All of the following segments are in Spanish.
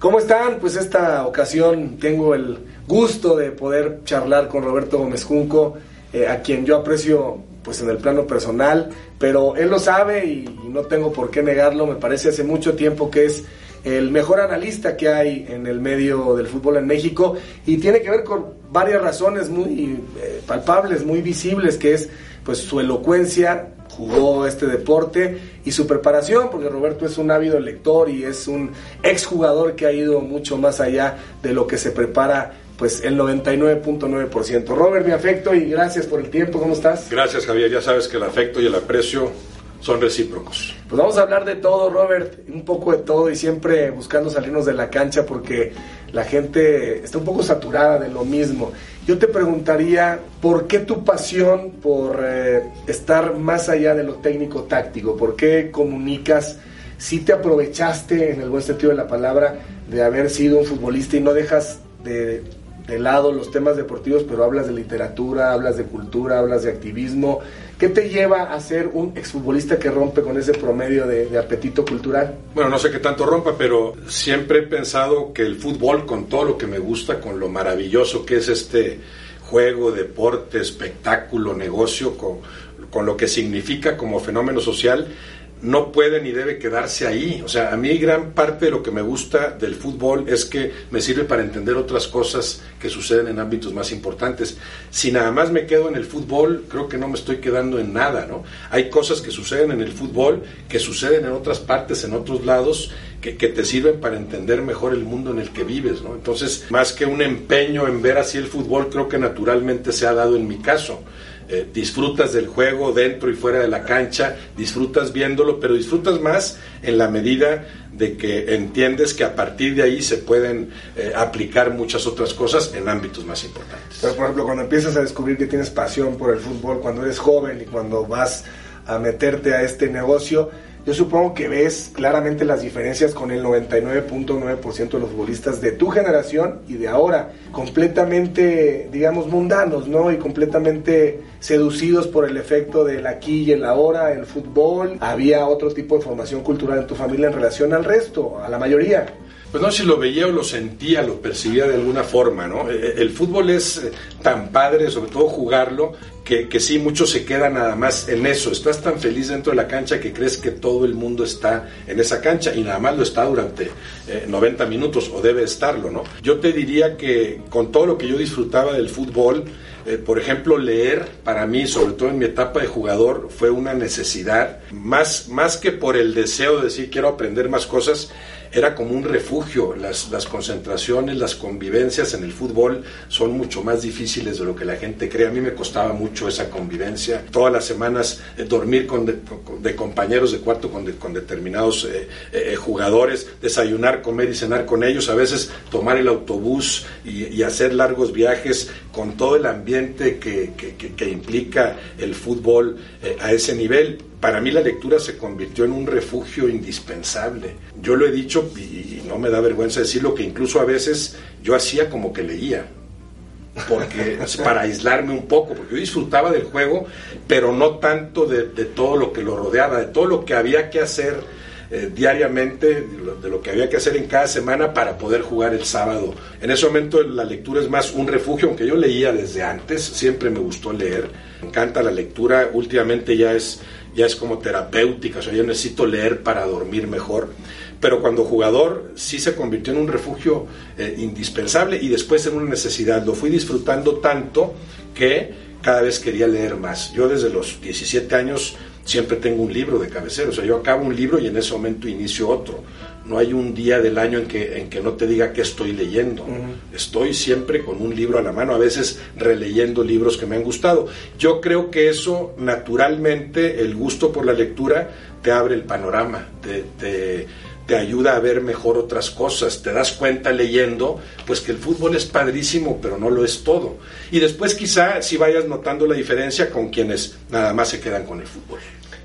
¿Cómo están? Pues esta ocasión tengo el gusto de poder charlar con Roberto Gómez Junco, eh, a quien yo aprecio pues en el plano personal, pero él lo sabe y, y no tengo por qué negarlo, me parece hace mucho tiempo que es el mejor analista que hay en el medio del fútbol en México y tiene que ver con varias razones muy eh, palpables, muy visibles, que es pues su elocuencia, jugó este deporte y su preparación, porque Roberto es un ávido lector y es un exjugador que ha ido mucho más allá de lo que se prepara pues el 99.9%. Robert, mi afecto y gracias por el tiempo, ¿cómo estás? Gracias Javier, ya sabes que el afecto y el aprecio son recíprocos. Pues vamos a hablar de todo, Robert, un poco de todo y siempre buscando salirnos de la cancha porque la gente está un poco saturada de lo mismo. Yo te preguntaría, ¿por qué tu pasión por eh, estar más allá de lo técnico táctico? ¿Por qué comunicas? Si te aprovechaste, en el buen sentido de la palabra, de haber sido un futbolista y no dejas de de lado los temas deportivos, pero hablas de literatura, hablas de cultura, hablas de activismo. ¿Qué te lleva a ser un exfutbolista que rompe con ese promedio de, apetito cultural? Bueno, no sé qué tanto rompa, pero siempre he pensado que el fútbol, con todo lo que me gusta, con lo maravilloso que es este juego, deporte, espectáculo, negocio, con lo que significa como fenómeno social, no puede ni debe quedarse ahí. O sea, a mí gran parte de lo que me gusta del fútbol es que me sirve para entender otras cosas que suceden en ámbitos más importantes. Si nada más me quedo en el fútbol, creo que no me estoy quedando en nada, ¿no? Hay cosas que suceden en el fútbol, que suceden en otras partes, en otros lados, que, te sirven para entender mejor el mundo en el que vives, ¿no? Entonces, más que un empeño en ver así el fútbol, creo que naturalmente se ha dado en mi caso. Eh, disfrutas del juego dentro y fuera de la cancha, disfrutas viéndolo, pero disfrutas más en la medida de que entiendes que a partir de ahí se pueden eh, aplicar muchas otras cosas en ámbitos más importantes. Pero, por ejemplo, cuando empiezas a descubrir que tienes pasión por el fútbol, cuando eres joven y cuando vas a meterte a este negocio, yo supongo que ves claramente las diferencias con el 99.9% de los futbolistas de tu generación y de ahora, completamente, digamos, mundanos, ¿no? Y completamente seducidos por el efecto del aquí y el ahora, el fútbol. Había otro tipo de formación cultural en tu familia en relación al resto, a la mayoría pues no si lo veía o lo sentía, lo percibía de alguna forma, ¿no? Eh, el fútbol es eh, tan padre, sobre todo jugarlo, que, que, sí, muchos se quedan nada más en eso. Estás tan feliz dentro de la cancha que crees que todo el mundo está en esa cancha y nada más lo está durante eh, 90 minutos o debe estarlo, ¿no? Yo te diría que con todo lo que yo disfrutaba del fútbol, eh, por ejemplo, leer para mí, sobre todo en mi etapa de jugador, fue una necesidad, más, más que por el deseo de decir quiero aprender más cosas, era como un refugio. Las, las concentraciones, las convivencias en el fútbol son mucho más difíciles de lo que la gente cree. A mí me costaba mucho esa convivencia. Todas las semanas eh, dormir con de, compañeros de cuarto con, con determinados eh, eh, jugadores, desayunar, comer y cenar con ellos, a veces tomar el autobús y, hacer largos viajes con todo el ambiente que, que, que, implica el fútbol a ese nivel para mí la lectura se convirtió en un refugio indispensable. Yo lo he dicho y no me da vergüenza decirlo que incluso a veces yo hacía como que leía. Porque para aislarme un poco, porque yo disfrutaba del juego, pero no tanto de, de todo lo que lo rodeaba, de todo lo que había que hacer eh, diariamente, de lo, de lo, que había que hacer en cada semana para poder jugar el sábado. En ese momento la lectura es más un refugio, aunque yo leía desde antes, siempre me gustó leer, me encanta la lectura, últimamente ya es ya es como terapéutica, o sea, yo necesito leer para dormir mejor. Pero cuando jugador sí se convirtió en un refugio eh, indispensable y después en una necesidad. Lo fui disfrutando tanto que cada vez quería leer más. Yo desde los 17 años siempre tengo un libro de cabecera, o sea, yo acabo un libro y en ese momento inicio otro. No hay un día del año en que, en que no te diga qué estoy leyendo. Uh -huh. Estoy siempre con un libro a la mano, a veces releyendo libros que me han gustado. Yo creo que eso, naturalmente, el gusto por la lectura te abre el panorama, te, te, te ayuda a ver mejor otras cosas. Te das cuenta leyendo, pues que el fútbol es padrísimo, pero no lo es todo. Y después quizá si vayas notando la diferencia con quienes nada más se quedan con el fútbol.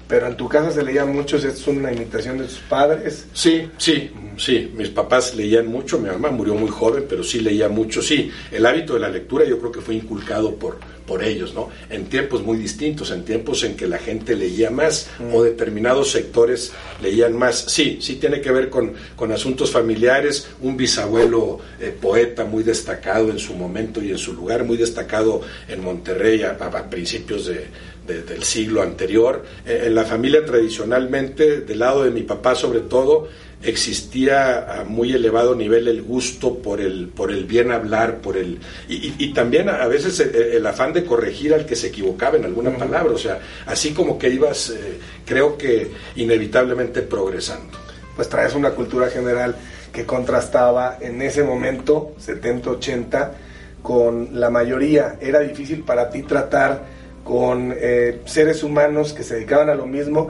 Pero en tu casa se leía mucho, ¿es una imitación de tus padres? Sí, sí, sí. Mis papás leían mucho, mi mamá murió muy joven, pero sí leía mucho. Sí, el hábito de la lectura yo creo que fue inculcado por, por ellos, ¿no? En tiempos muy distintos, en tiempos en que la gente leía más o determinados sectores leían más. Sí, sí tiene que ver con, con asuntos familiares, un bisabuelo eh, poeta muy destacado en su momento y en su lugar, muy destacado en Monterrey a, principios del siglo anterior. Eh, en la familia tradicionalmente, del lado de mi papá sobre todo, existía a muy elevado nivel el gusto por el, por el bien hablar, por el y, también a veces el, afán de corregir al que se equivocaba en alguna palabra, o sea, así como que ibas, eh, creo que inevitablemente progresando. Pues traes una cultura general que contrastaba en ese momento, 70-80, con la mayoría. Era difícil para ti tratar con eh, seres humanos que se dedicaban a lo mismo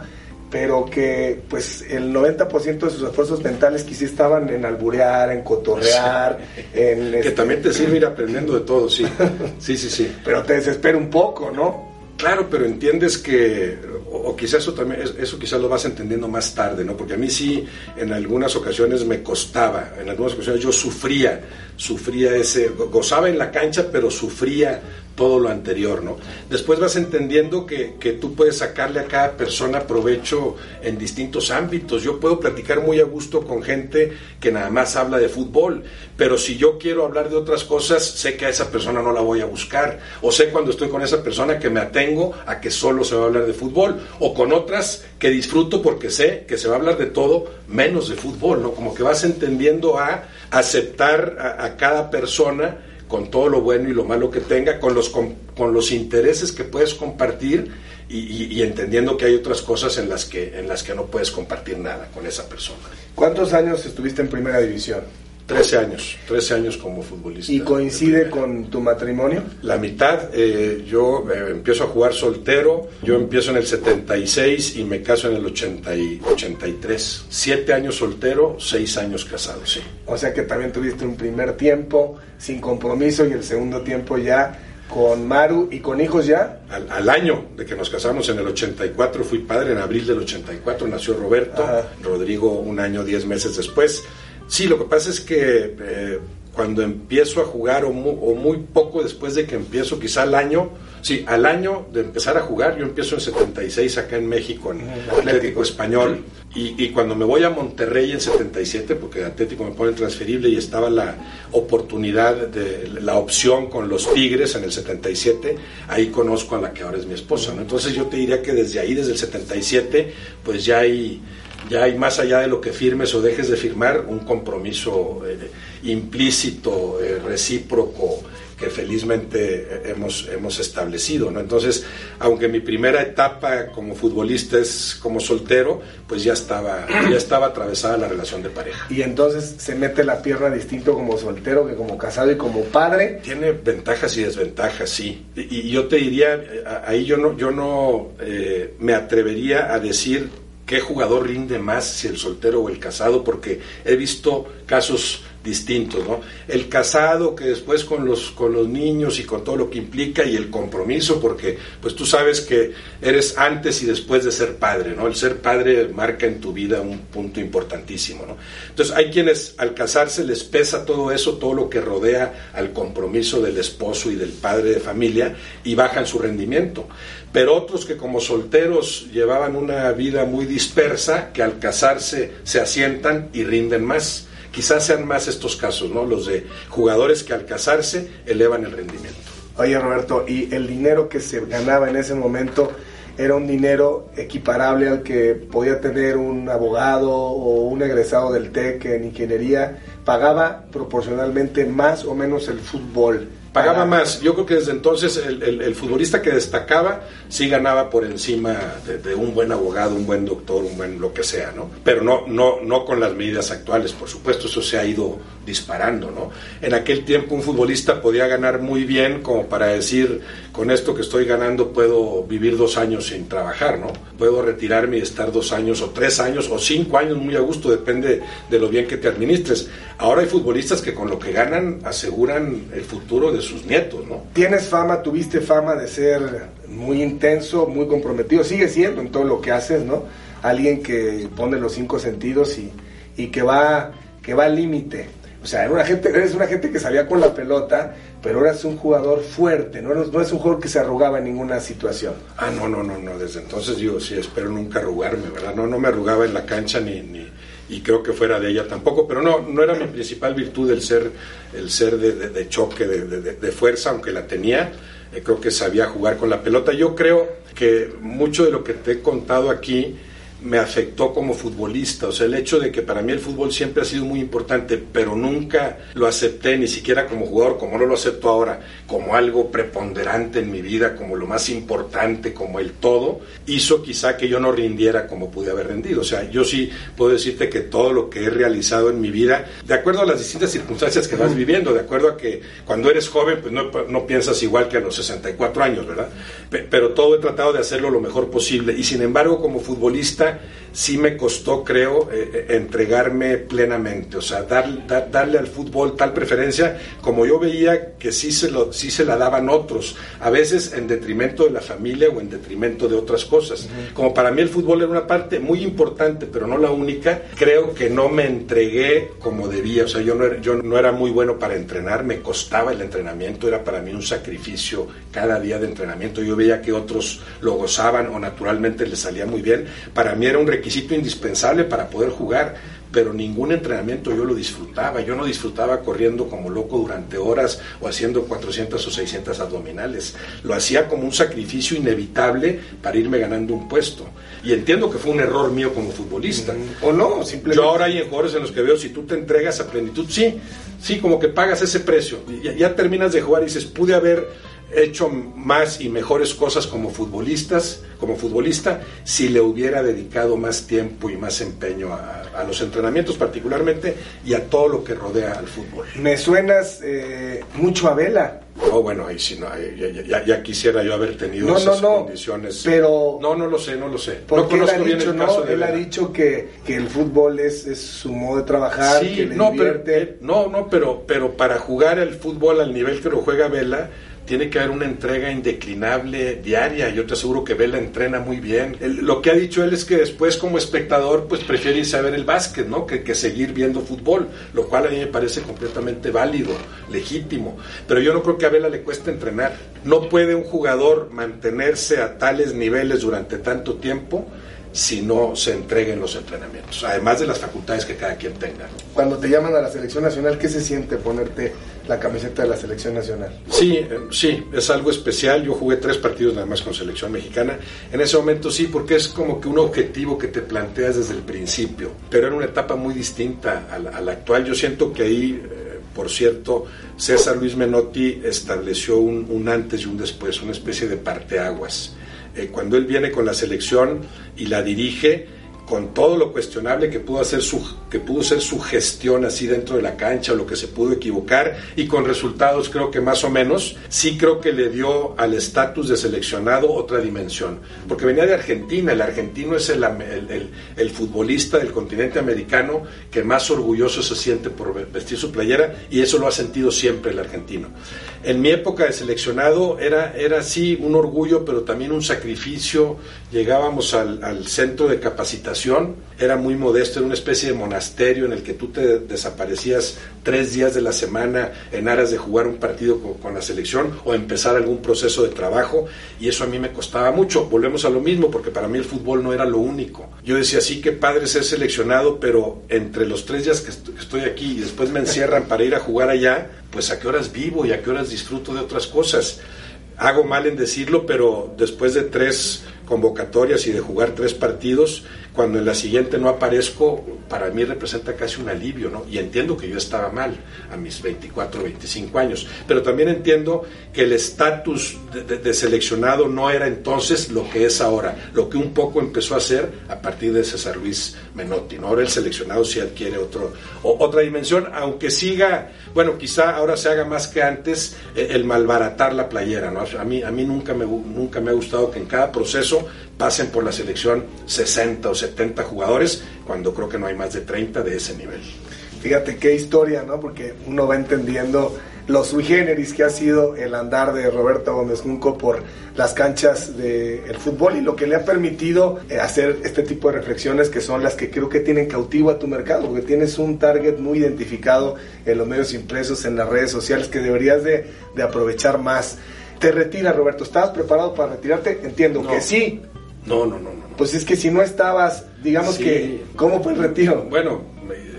pero que pues el 90% de sus esfuerzos mentales quizás estaban en alburear, en cotorrear, en... Que también te sirve ir aprendiendo de todo, sí. Sí, sí, sí. pero te desespera un poco, ¿no? Claro, pero entiendes que, o, quizás eso también, eso quizás lo vas entendiendo más tarde, ¿no? Porque a mí sí, en algunas ocasiones me costaba, en algunas ocasiones yo sufría, sufría ese, gozaba en la cancha, pero sufría todo lo anterior, ¿no? Después vas entendiendo que, que, tú puedes sacarle a cada persona provecho en distintos ámbitos. Yo puedo platicar muy a gusto con gente que nada más habla de fútbol, pero si yo quiero hablar de otras cosas, sé que a esa persona no la voy a buscar. O sé cuando estoy con esa persona que me atengo a que solo se va a hablar de fútbol. O con otras que disfruto porque sé que se va a hablar de todo menos de fútbol, ¿no? Como que vas entendiendo a aceptar a, cada persona con todo lo bueno y lo malo que tenga, con los, con, los intereses que puedes compartir y, entendiendo que hay otras cosas en las, que, en las que no puedes compartir nada con esa persona. ¿Cuántos años estuviste en primera división? 13 años, 13 años como futbolista. ¿Y coincide con tu matrimonio? La mitad, eh, yo eh, empiezo a jugar soltero, yo empiezo en el 76 y me caso en el 80 y 83. Siete años soltero, seis años casado, sí. O sea que también tuviste un primer tiempo sin compromiso y el segundo tiempo ya con Maru y con hijos ya. Al, año de que nos casamos en el 84, fui padre en abril del 84, nació Roberto, Rodrigo un año, diez meses después. Sí, lo que pasa es que eh, cuando empiezo a jugar o muy, poco después de que empiezo, quizá al año, sí, al año de empezar a jugar, yo empiezo en 76 acá en México, en Atlético Español, y, cuando me voy a Monterrey en 77, porque Atlético me pone transferible y estaba la oportunidad, de la opción con los Tigres en el 77, ahí conozco a la que ahora es mi esposa, ¿no? Entonces yo te diría que desde ahí, desde el 77, pues ya hay ya hay más allá de lo que firmes o dejes de firmar un compromiso eh, implícito, eh, recíproco, que felizmente hemos, hemos establecido. ¿no? Entonces, aunque mi primera etapa como futbolista es como soltero, pues ya estaba, ya estaba atravesada la relación de pareja. Y entonces se mete la pierna distinto como soltero que como casado y como padre. Tiene ventajas y desventajas, sí. Y, yo te diría, ahí yo no, yo no eh, me atrevería a decir qué jugador rinde más, si el soltero o el casado, porque he visto casos distintos, ¿no? El casado que después con los, con los niños y con todo lo que implica y el compromiso, porque pues tú sabes que eres antes y después de ser padre, ¿no? El ser padre marca en tu vida un punto importantísimo, ¿no? Entonces hay quienes al casarse les pesa todo eso, todo lo que rodea al compromiso del esposo y del padre de familia y bajan su rendimiento pero otros que como solteros llevaban una vida muy dispersa, que al casarse se asientan y rinden más. Quizás sean más estos casos, ¿no? Los de jugadores que al casarse elevan el rendimiento. Oye Roberto, ¿y el dinero que se ganaba en ese momento era un dinero equiparable al que podía tener un abogado o un egresado del TEC en ingeniería? ¿Pagaba proporcionalmente más o menos el fútbol? Pagaba más. Yo creo que desde entonces el, futbolista que destacaba sí ganaba por encima de, un buen abogado, un buen doctor, un buen lo que sea, ¿no? Pero no, no, no con las medidas actuales, por supuesto, eso se ha ido disparando, ¿no? En aquel tiempo un futbolista podía ganar muy bien como para decir, con esto que estoy ganando puedo vivir dos años sin trabajar, ¿no? Puedo retirarme y estar dos años o tres años o cinco años muy a gusto, depende de lo bien que te administres. Ahora hay futbolistas que con lo que ganan aseguran el futuro de sus nietos, ¿no? Tienes fama, tuviste fama de ser muy intenso, muy comprometido, sigue siendo en todo lo que haces, ¿no? Alguien que pone los cinco sentidos y, y que va que va al límite. O sea, era una gente, eres una gente que salía con la pelota, pero eras un jugador fuerte, no no es un jugador que se arrugaba en ninguna situación. Ah, no, no, no, no. Desde entonces digo, sí, espero nunca arrugarme, ¿verdad? No, no me arrugaba en la cancha ni, ni y creo que fuera de ella tampoco, pero no, no era mi principal virtud el ser, el ser de, de, choque, de, de, fuerza, aunque la tenía. Eh, creo que sabía jugar con la pelota. Yo creo que mucho de lo que te he contado aquí me afectó como futbolista. O sea, el hecho de que para mí el fútbol siempre ha sido muy importante, pero nunca lo acepté, ni siquiera como jugador, como no lo acepto ahora, como algo preponderante en mi vida, como lo más importante, como el todo, hizo quizá que yo no rindiera como pude haber rendido. O sea, yo sí puedo decirte que todo lo que he realizado en mi vida, de acuerdo a las distintas circunstancias que vas viviendo, de acuerdo a que cuando eres joven, pues no, no piensas igual que a los 64 años, ¿verdad? Pero todo he tratado de hacerlo lo mejor posible. Y sin embargo, como futbolista, sí me costó, creo, eh, eh, entregarme plenamente, o sea, darle al fútbol tal preferencia como yo veía que sí se, lo, sí se la daban otros, a veces en detrimento de la familia o en detrimento de otras cosas. Como para mí el fútbol era una parte muy importante, pero no la única, creo que no me entregué como debía, o sea, yo no era, yo no era muy bueno para entrenar, me costaba el entrenamiento, era para mí un sacrificio cada día de entrenamiento, yo veía que otros lo gozaban o naturalmente les salía muy bien, para mí era un requisito indispensable para poder jugar, pero ningún entrenamiento yo lo disfrutaba. Yo no disfrutaba corriendo como loco durante horas o haciendo 400 o 600 abdominales. Lo hacía como un sacrificio inevitable para irme ganando un puesto. Y entiendo que fue un error mío como futbolista. O no, simplemente. Yo ahora hay jugadores en los que veo, si tú te entregas a plenitud, sí, sí, como que pagas ese precio. Ya, ya terminas de jugar y dices, pude haber hecho más y mejores cosas como futbolistas, como futbolista, si le hubiera dedicado más tiempo y más empeño a, los entrenamientos particularmente y a todo lo que rodea al fútbol. Me suenas eh, mucho a Vela. Oh, bueno, ahí sí, no, ya, quisiera yo haber tenido esas condiciones. Pero, no, no lo sé, no lo sé. Porque él ha dicho, no, él ha dicho que, que, el fútbol es, es, su modo de trabajar, que le no, divierte. Pero, no, no, pero, pero para jugar el fútbol al nivel que lo juega Vela, tiene que haber una entrega indeclinable diaria. Yo te aseguro que Vela entrena muy bien. lo que ha dicho él es que después como espectador pues prefiere irse a ver el básquet, ¿no? Que, que, seguir viendo fútbol, lo cual a mí me parece completamente válido, legítimo. Pero yo no creo que a Vela le cueste entrenar. No puede un jugador mantenerse a tales niveles durante tanto tiempo si no se entreguen los entrenamientos, además de las facultades que cada quien tenga. Cuando te llaman a la selección nacional, ¿qué se siente ponerte la camiseta de la selección nacional? Sí, eh, sí, es algo especial. Yo jugué tres partidos nada más con selección mexicana. En ese momento sí, porque es como que un objetivo que te planteas desde el principio, pero era una etapa muy distinta a la, actual. Yo siento que ahí... Eh, por cierto, César Luis Menotti estableció un, un, antes y un después, una especie de parteaguas. Eh, cuando él viene con la selección y la dirige, con todo lo cuestionable que pudo hacer su que pudo ser su gestión así dentro de la cancha o lo que se pudo equivocar y con resultados creo que más o menos sí creo que le dio al estatus de seleccionado otra dimensión porque venía de Argentina el argentino es el, el, el, futbolista del continente americano que más orgulloso se siente por vestir su playera y eso lo ha sentido siempre el argentino. En mi época de seleccionado era era sí un orgullo pero también un sacrificio llegábamos al, al centro de capacitación era muy modesto, era una especie de monasterio en el que tú te desaparecías tres días de la semana en aras de jugar un partido con, la selección o empezar algún proceso de trabajo y eso a mí me costaba mucho. Volvemos a lo mismo porque para mí el fútbol no era lo único. Yo decía, sí, que padre ser seleccionado, pero entre los tres días que estoy aquí y después me encierran para ir a jugar allá, pues a qué horas vivo y a qué horas disfruto de otras cosas. Hago mal en decirlo, pero después de tres convocatorias y de jugar tres partidos, cuando en la siguiente no aparezco, para mí representa casi un alivio, ¿no? Y entiendo que yo estaba mal a mis 24, 25 años, pero también entiendo que el estatus de, seleccionado no era entonces lo que es ahora, lo que un poco empezó a ser a partir de César Luis Menotti, ¿no? Ahora el seleccionado sí adquiere otro, otra dimensión, aunque siga, bueno, quizá ahora se haga más que antes eh, el malbaratar la playera, ¿no? A mí, a mí nunca, me, nunca me ha gustado que en cada proceso pasen por la selección 60 o 70 jugadores, cuando creo que no hay más de 30 de ese nivel. Fíjate qué historia, ¿no? Porque uno va entendiendo lo sui generis que ha sido el andar de Roberto Gómez Junco por las canchas del fútbol y lo que le ha permitido eh, hacer este tipo de reflexiones que son las que creo que tienen cautivo a tu mercado, porque tienes un target muy identificado en los medios impresos, en las redes sociales, que deberías de, de aprovechar más. Te retira, Roberto. ¿Estabas preparado para retirarte? Entiendo que sí. No, no, no, no. Pues es que si no estabas, digamos que, ¿cómo fue el retiro? Bueno,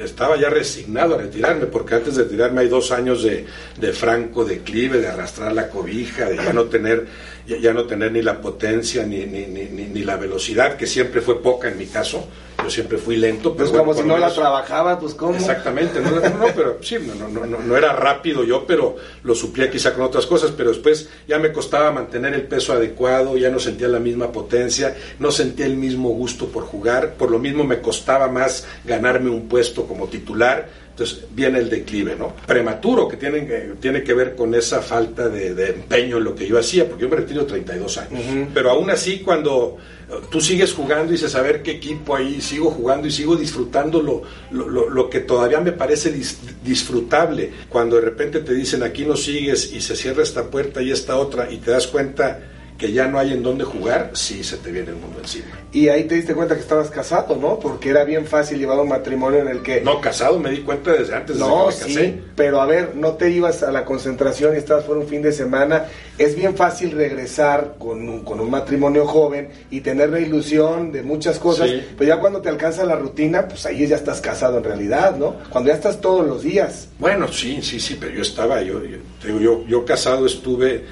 estaba ya resignado a retirarme, porque antes de retirarme hay dos años de, de franco declive, de arrastrar la cobija, de ya no tener, ya, no tener ni la potencia ni, ni, ni, ni, la velocidad, que siempre fue poca en mi caso. Yo siempre fui lento. Pero pues como si no la trabajaba, pues cómo. Exactamente, no, no, pero sí, no, no, no, no, era rápido yo, pero lo suplía quizá con otras cosas, pero después ya me costaba mantener el peso adecuado, ya no sentía la misma potencia, no sentía el mismo gusto por jugar, por lo mismo me costaba más ganarme un puesto como titular. Entonces viene el declive, ¿no? Prematuro, que tiene, eh, tiene que ver con esa falta de, empeño en lo que yo hacía, porque yo me retiro 32 años. Pero aún así, cuando eh, tú sigues jugando y dices, a ver qué equipo ahí, sigo jugando y sigo disfrutando lo, lo, lo que todavía me parece disfrutable. Cuando de repente te dicen, aquí no sigues y se cierra esta puerta y esta otra, y te das cuenta que ya no hay en dónde jugar, sí se te viene el mundo encima. Y ahí te diste cuenta que estabas casado, ¿no? Porque era bien fácil llevar un matrimonio en el que... No, casado me di cuenta desde antes no, de que me casé. Sí, pero a ver, no te ibas a la concentración y estabas por un fin de semana. Es bien fácil regresar con un, con un matrimonio joven y tener la ilusión de muchas cosas, pero ya cuando te alcanza la rutina, pues ahí ya estás casado en realidad, ¿no? Cuando ya estás todos los días. Bueno, sí, sí, sí, pero yo estaba, yo, yo, yo, yo casado estuve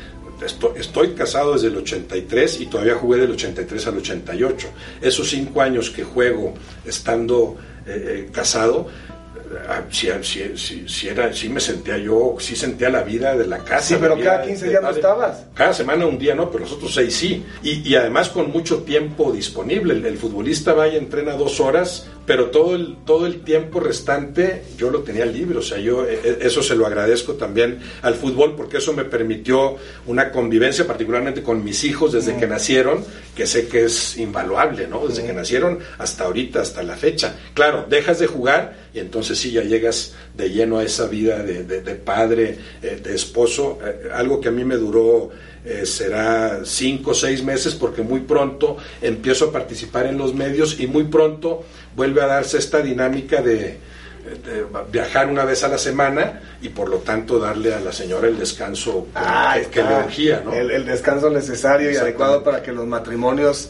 Estoy, casado desde el 83 y todavía jugué del 83 al 88. Esos cinco años que juego estando eh, eh, casado, Ah, si, si, si, era, si me sentía yo, si sentía la vida de la casa. Sí, pero cada 15 días no estabas. Cada semana un día no, pero nosotros seis sí. Y, y además con mucho tiempo disponible. El, futbolista va y entrena dos horas, pero todo el, todo el tiempo restante yo lo tenía libre. O sea, yo e, e, eso se lo agradezco también al fútbol porque eso me permitió una convivencia, particularmente con mis hijos desde que nacieron, que sé que es invaluable, ¿no? Desde que nacieron hasta ahorita, hasta la fecha. Claro, dejas de jugar y entonces sí ya llegas de lleno a esa vida de, padre, eh, de esposo, eh, algo que a mí me duró eh, será cinco o seis meses porque muy pronto empiezo a participar en los medios y muy pronto vuelve a darse esta dinámica de, viajar una vez a la semana y por lo tanto darle a la señora el descanso que, le urgía, ¿no? el, descanso necesario y adecuado para que los matrimonios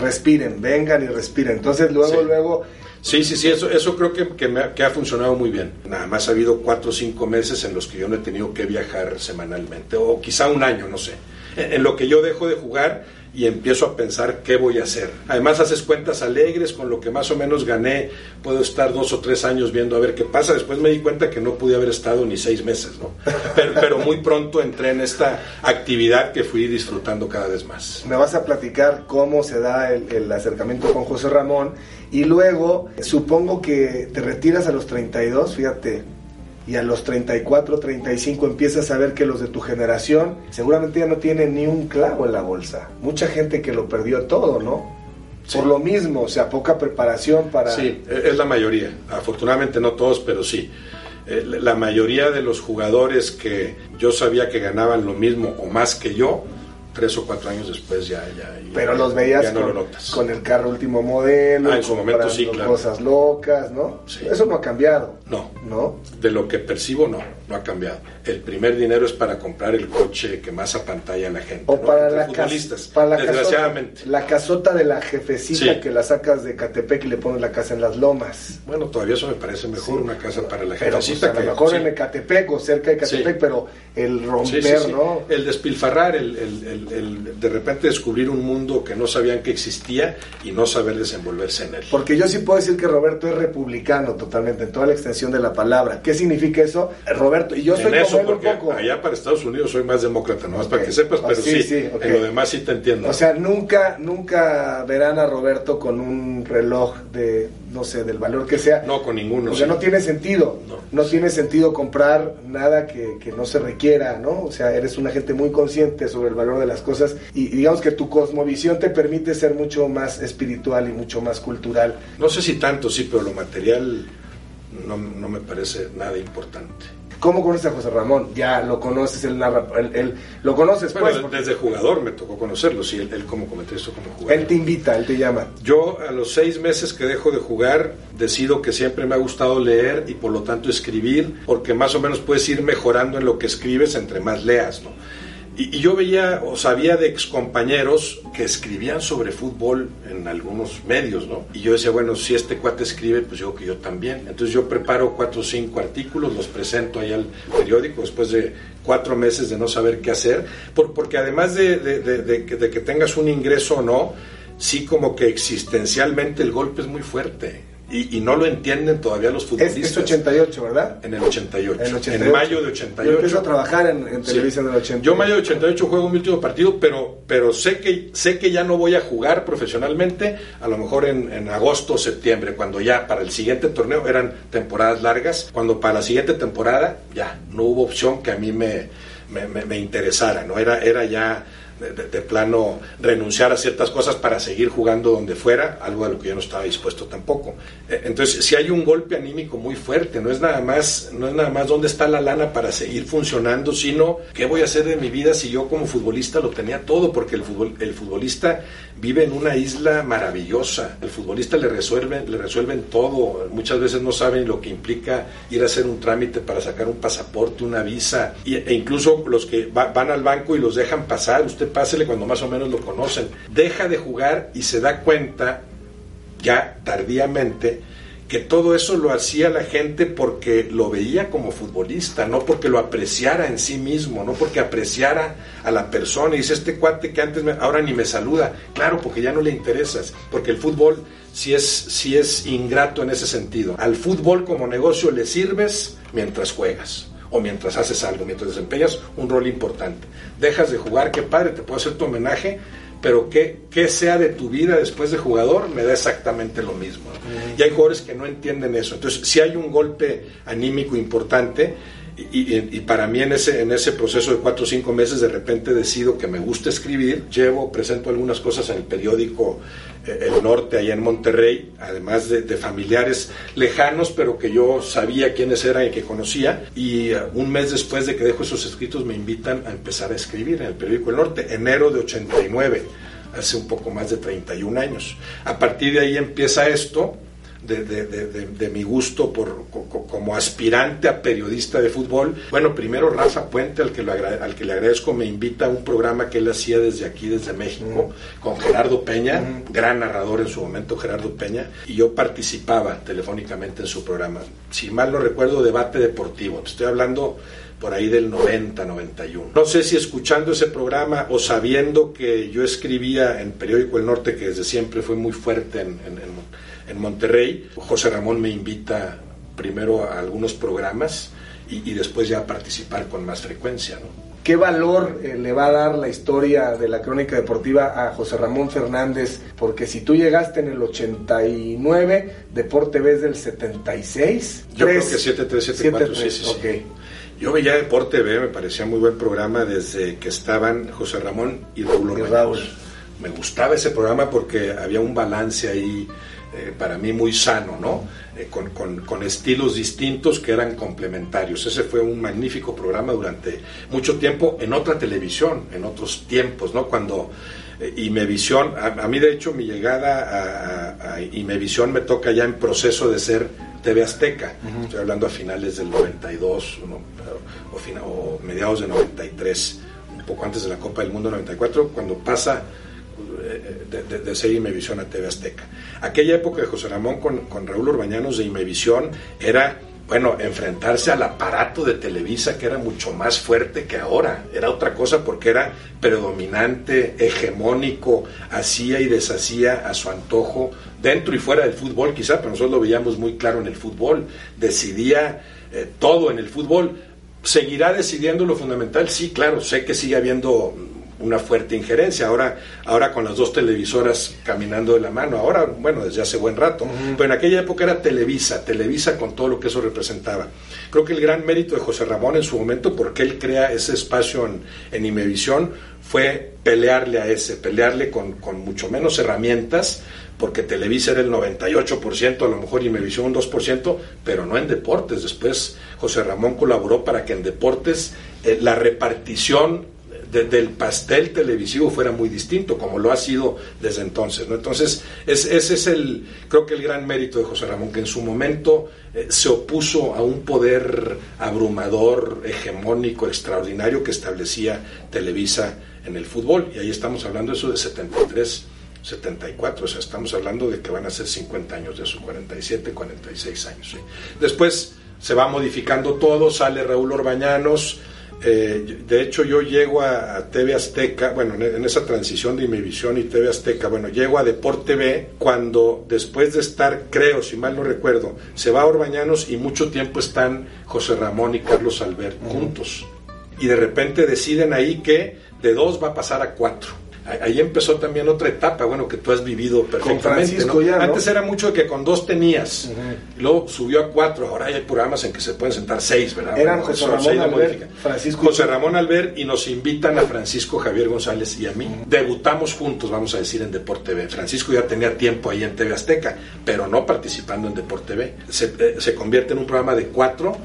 respiren, vengan y respiren. Entonces luego, luego Sí, sí, sí, eso, eso creo que, que, que, ha, funcionado muy bien. Nada más ha habido cuatro o cinco meses en los que yo no he tenido que viajar semanalmente, o quizá un año, no sé. En, lo que yo dejo de jugar y empiezo a pensar qué voy a hacer. Además haces cuentas alegres con lo que más o menos gané, puedo estar dos o tres años viendo a ver qué pasa. Después me di cuenta que no pude haber estado ni seis meses, ¿no? Pero, pero muy pronto entré en esta actividad que fui disfrutando cada vez más. Me vas a platicar cómo se da el, el acercamiento con José Ramón y luego, supongo que te retiras a los 32, fíjate, y a los 34, 35 empiezas a ver que los de tu generación seguramente ya no tienen ni un clavo en la bolsa. Mucha gente que lo perdió todo, ¿no? Por lo mismo, o sea, poca preparación para... Sí, e-, es la mayoría. Afortunadamente no todos, pero sí. Eh, la mayoría de los jugadores que yo sabía que ganaban lo mismo o más que yo, tres o cuatro años después ya, ya, pero los veías con, el carro último modelo, ah, en su momento sí, claro. cosas locas, ¿no? Eso no ha cambiado. No, no. De lo que percibo no, no ha cambiado. El primer dinero es para comprar el coche que más apantalla a la gente. O para, la futbolistas, para la desgraciadamente. Casota, la casota de la jefecita que la sacas de Catepec y le pones la casa en las lomas. Bueno, todavía eso me parece mejor una casa para la jefecita. Pues, a lo mejor en Catepec o cerca de Catepec, pero el romper, ¿no? El despilfarrar, el, el, el de repente descubrir un mundo que no sabían que existía y no saber desenvolverse en él. Porque yo sí puedo decir que Roberto es republicano totalmente, en toda la extensión de la palabra. ¿Qué significa eso? Roberto, y yo soy eso, un poco. Allá para Estados Unidos soy más demócrata, nomás para que sepas, pero sí, sí, en lo demás sí te entiendo. O sea, nunca, nunca verán a Roberto con un reloj de, no sé, del valor que sea. No, con ninguno. Porque no tiene sentido. No, tiene sentido comprar nada que, que no se requiera, ¿no? O sea, eres una gente muy consciente sobre el valor de las cosas y digamos que tu cosmovisión te permite ser mucho más espiritual y mucho más cultural. No sé si tanto, sí, pero lo material no, no me parece nada importante. ¿Cómo conoces a José Ramón? Ya lo conoces, él narra, él, lo conoces pues. Desde jugador me tocó conocerlo, sí, él, él como comenté esto como jugador. Él te invita, él te llama. Yo a los seis meses que dejo de jugar, decido que siempre me ha gustado leer y por lo tanto escribir, porque más o menos puedes ir mejorando en lo que escribes entre más leas, ¿no? Y, yo veía o sabía de excompañeros que escribían sobre fútbol en algunos medios, ¿no? Y yo decía, bueno, si este cuate escribe, pues yo que yo también. Entonces yo preparo cuatro o cinco artículos, los presento ahí al periódico después de cuatro meses de no saber qué hacer, porque además de, de que tengas un ingreso o no, sí como que existencialmente el golpe es muy fuerte y, no lo entienden todavía los futbolistas. Es, 88, ¿verdad? En el 88. En, mayo de 88. Yo empiezo a trabajar en, televisión en el 88. Yo en mayo de 88 juego mi último partido, pero, pero sé, que, sé que ya no voy a jugar profesionalmente, a lo mejor en, en agosto o septiembre, cuando ya para el siguiente torneo eran temporadas largas, cuando para la siguiente temporada ya no hubo opción que a mí me, me, me interesara, ¿no? Era, era ya de, plano renunciar a ciertas cosas para seguir jugando donde fuera, algo a lo que yo no estaba dispuesto tampoco. Eh, entonces, si hay un golpe anímico muy fuerte, no es nada más, no es nada más dónde está la lana para seguir funcionando, sino qué voy a hacer de mi vida si yo como futbolista lo tenía todo, porque el, fútbol, el futbolista vive en una isla maravillosa. El futbolista le resuelven, le resuelven todo. Muchas veces no saben lo que implica ir a hacer un trámite para sacar un pasaporte, una visa, e incluso los que van al banco y los dejan pasar. Usted pásele cuando más o menos lo conocen. Deja de jugar y se da cuenta, ya tardíamente, que todo eso lo hacía la gente porque lo veía como futbolista, no porque lo apreciara en sí mismo, no porque apreciara a la persona. Y dice, este cuate que antes, ahora ni me saluda. Claro, porque ya no le interesas, porque el fútbol sí es, sí es ingrato en ese sentido. Al fútbol como negocio le sirves mientras juegas o mientras haces algo, mientras desempeñas un rol importante. Dejas de jugar, qué padre, te puedo hacer tu homenaje, pero que, sea de tu vida después de jugador me da exactamente lo mismo. Y hay jugadores que no entienden eso. Entonces, si hay un golpe anímico importante, y, para mí en ese, en ese proceso de cuatro o cinco meses de repente decido que me gusta escribir, llevo, presento algunas cosas en el periódico eh, El Norte, allá en Monterrey, además de, familiares lejanos, pero que yo sabía quiénes eran y que conocía, y uh, un mes después de que dejo esos escritos me invitan a empezar a escribir en el periódico El Norte, enero de 89 hace un poco más de 31 años. A partir de ahí empieza esto, de, mi gusto por, como aspirante a periodista de fútbol. Bueno, primero Rafa Puente, al que, al que le agradezco, me invita a un programa que él hacía desde aquí, desde México, con Gerardo Peña, gran narrador en su momento, Gerardo Peña, y yo participaba telefónicamente en su programa. Si mal no recuerdo, debate deportivo. Te estoy hablando por ahí del 90, 91. No sé si escuchando ese programa o sabiendo que yo escribía en Periódico El Norte, que desde siempre fue muy fuerte en, en en Monterrey. José Ramón me invita primero a algunos programas y, después ya a participar con más frecuencia. ¿Qué valor eh, le va a dar la historia de la crónica deportiva a José Ramón Fernández? Porque si tú llegaste en el 89, Deporte B es del 76. Yo creo que 7374, sí, sí, sí. Yo veía Deporte B, me parecía muy buen programa desde que estaban José Ramón y Raúl, y Raúl. Me gustaba ese programa porque había un balance ahí eh, para mí muy sano, ¿no? Eh, con, con, estilos distintos que eran complementarios. Ese fue un magnífico programa durante mucho tiempo en otra televisión, en otros tiempos, ¿no? Cuando eh, Imevisión, a, mí de hecho mi llegada a, a, Imevisión me toca ya en proceso de ser TV Azteca, estoy hablando a finales del 92 o, o mediados de 93, un poco antes de la Copa del Mundo 94, cuando pasa de, de, de Imevisión a TV Azteca. Aquella época de José Ramón con, Raúl Urbañanos de Imevisión era bueno, enfrentarse al aparato de Televisa que era mucho más fuerte que ahora. Era otra cosa porque era predominante, hegemónico, hacía y deshacía a su antojo dentro y fuera del fútbol, quizá, pero nosotros lo veíamos muy claro en el fútbol. Decidía eh, todo en el fútbol. ¿Seguirá decidiendo lo fundamental? Sí, claro, sé que sigue habiendo una fuerte injerencia. Ahora, ahora con las dos televisoras caminando de la mano, ahora, bueno, desde hace buen rato, pero en aquella época era Televisa, Televisa con todo lo que eso representaba. Creo que el gran mérito de José Ramón en su momento, porque él crea ese espacio en, en Imevisión, fue pelearle a ese, pelearle con, con mucho menos herramientas, porque Televisa era el 98%, a lo mejor Imevisión un 2%, pero no en deportes. Después José Ramón colaboró para que en deportes eh, la repartición del pastel televisivo fuera muy distinto, como lo ha sido desde entonces. ¿no? Entonces, ese es el, creo que el gran mérito de José Ramón, que en su momento eh, se opuso a un poder abrumador, hegemónico, extraordinario que establecía Televisa en el fútbol. Y ahí estamos hablando de eso de 73. 74, o sea, estamos hablando de que van a ser 50 años de eso, 47, 46 años. Después se va modificando todo, sale Raúl Orbañanos, eh, de hecho, yo llego a, TV Azteca, bueno, en, esa transición de Imevisión y TV Azteca, bueno, llego a Deporte B cuando después de estar, creo, si mal no recuerdo, se va a Orbañanos y mucho tiempo están José Ramón y Carlos Albert juntos. Y de repente deciden ahí que de dos va a pasar a cuatro ahí empezó también otra etapa, bueno, que tú has vivido perfectamente. Antes era mucho que con dos tenías, luego subió a cuatro, ahora hay programas en que se pueden sentar seis, ¿verdad? Eran José Ramón Albert, Francisco. José Ramón Albert y nos invitan a Francisco Javier González y a mí. Debutamos juntos, vamos a decir, en Deporte B. Francisco ya tenía tiempo ahí en TV Azteca, pero no participando en Deporte B. Se, eh, se convierte en un programa de cuatro,